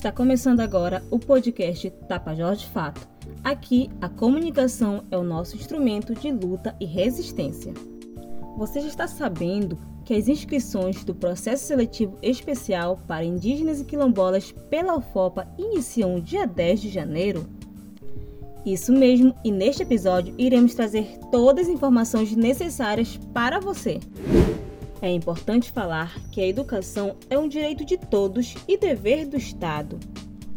Está começando agora o podcast Tapajós de Fato. Aqui, a comunicação é o nosso instrumento de luta e resistência. Você já está sabendo que as inscrições do processo seletivo especial para indígenas e quilombolas pela UFOPA iniciam dia 10 de janeiro? Isso mesmo, e neste episódio iremos trazer todas as informações necessárias para você. É importante falar que a educação é um direito de todos e dever do Estado.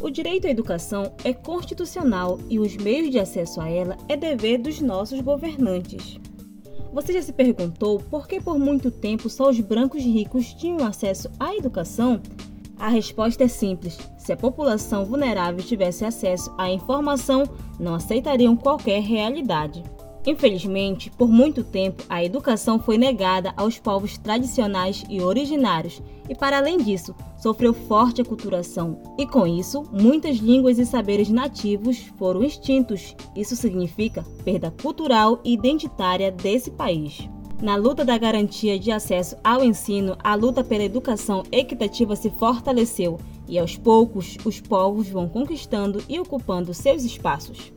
O direito à educação é constitucional e os meios de acesso a ela é dever dos nossos governantes. Você já se perguntou por que por muito tempo só os brancos ricos tinham acesso à educação? A resposta é simples: se a população vulnerável tivesse acesso à informação, não aceitariam qualquer realidade. Infelizmente, por muito tempo, a educação foi negada aos povos tradicionais e originários, e para além disso, sofreu forte aculturação. E com isso, muitas línguas e saberes nativos foram extintos. Isso significa perda cultural e identitária desse país. Na luta da garantia de acesso ao ensino, a luta pela educação equitativa se fortaleceu e aos poucos os povos vão conquistando e ocupando seus espaços.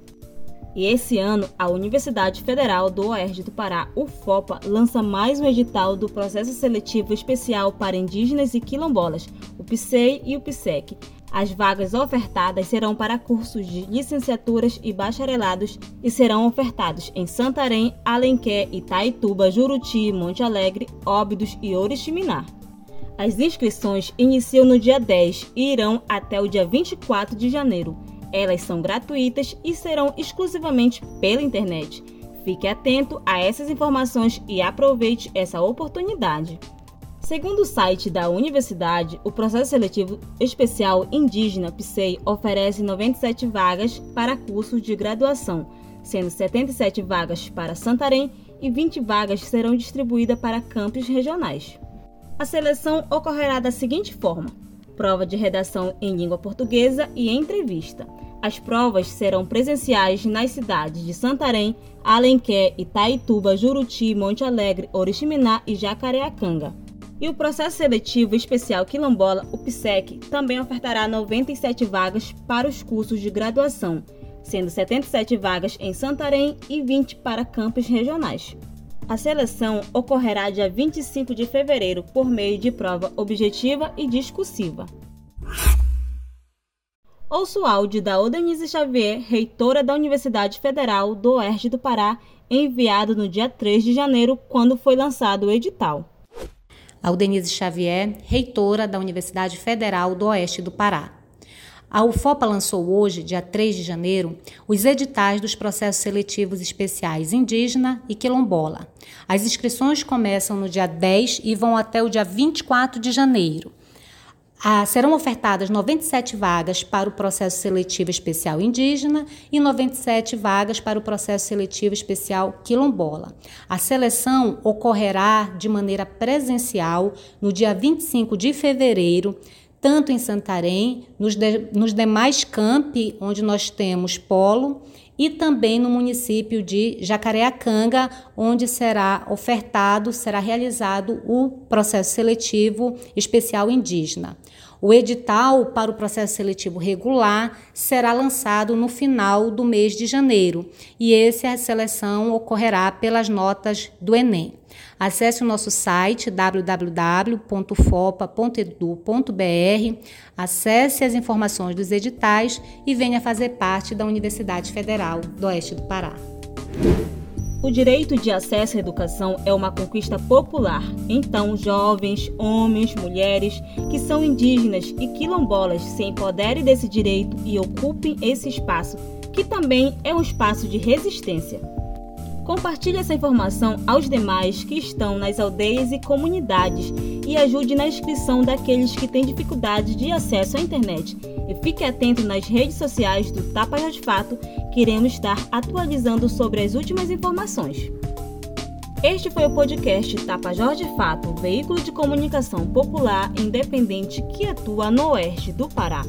E esse ano, a Universidade Federal do Oeste do Pará, UFOPA, lança mais um edital do Processo Seletivo Especial para Indígenas e Quilombolas, o PSEI e o PSEC. As vagas ofertadas serão para cursos de licenciaturas e bacharelados e serão ofertados em Santarém, Alenquer, Itaituba, Juruti, Monte Alegre, Óbidos e Oriximiná. As inscrições iniciam no dia 10 e irão até o dia 24 de janeiro. Elas são gratuitas e serão exclusivamente pela internet. Fique atento a essas informações e aproveite essa oportunidade. Segundo o site da universidade, o processo seletivo especial indígena PSEI oferece 97 vagas para cursos de graduação, sendo 77 vagas para Santarém e 20 vagas serão distribuídas para campos regionais. A seleção ocorrerá da seguinte forma: prova de redação em língua portuguesa e entrevista. As provas serão presenciais nas cidades de Santarém, Alenquer, Itaituba, Juruti, Monte Alegre, Oriximiná e Jacareacanga. E o processo seletivo especial Quilombola, o PSEC, também ofertará 97 vagas para os cursos de graduação, sendo 77 vagas em Santarém e 20 para campos regionais. A seleção ocorrerá dia 25 de fevereiro por meio de prova objetiva e discursiva. Ouço o áudio da Odenise Xavier, reitora da Universidade Federal do Oeste do Pará, enviado no dia 3 de janeiro, quando foi lançado o edital. Aldenise Xavier, reitora da Universidade Federal do Oeste do Pará. A UFOPA lançou hoje, dia 3 de janeiro, os editais dos processos seletivos especiais indígena e quilombola. As inscrições começam no dia 10 e vão até o dia 24 de janeiro. Ah, serão ofertadas 97 vagas para o processo seletivo especial indígena e 97 vagas para o processo seletivo especial quilombola. A seleção ocorrerá de maneira presencial no dia 25 de fevereiro tanto em Santarém, nos, de, nos demais campi onde nós temos polo, e também no município de Jacareacanga, onde será ofertado, será realizado o processo seletivo especial indígena. O edital para o processo seletivo regular será lançado no final do mês de janeiro e essa seleção ocorrerá pelas notas do Enem. Acesse o nosso site www.fopa.edu.br, acesse as informações dos editais e venha fazer parte da Universidade Federal do Oeste do Pará. O direito de acesso à educação é uma conquista popular. Então, jovens, homens, mulheres que são indígenas e quilombolas se empoderem desse direito e ocupem esse espaço, que também é um espaço de resistência. Compartilhe essa informação aos demais que estão nas aldeias e comunidades e ajude na inscrição daqueles que têm dificuldade de acesso à internet. E fique atento nas redes sociais do Tapas de Fato, que iremos estar atualizando sobre as últimas informações. Este foi o podcast Tapajós de Fato, veículo de comunicação popular independente que atua no oeste do Pará.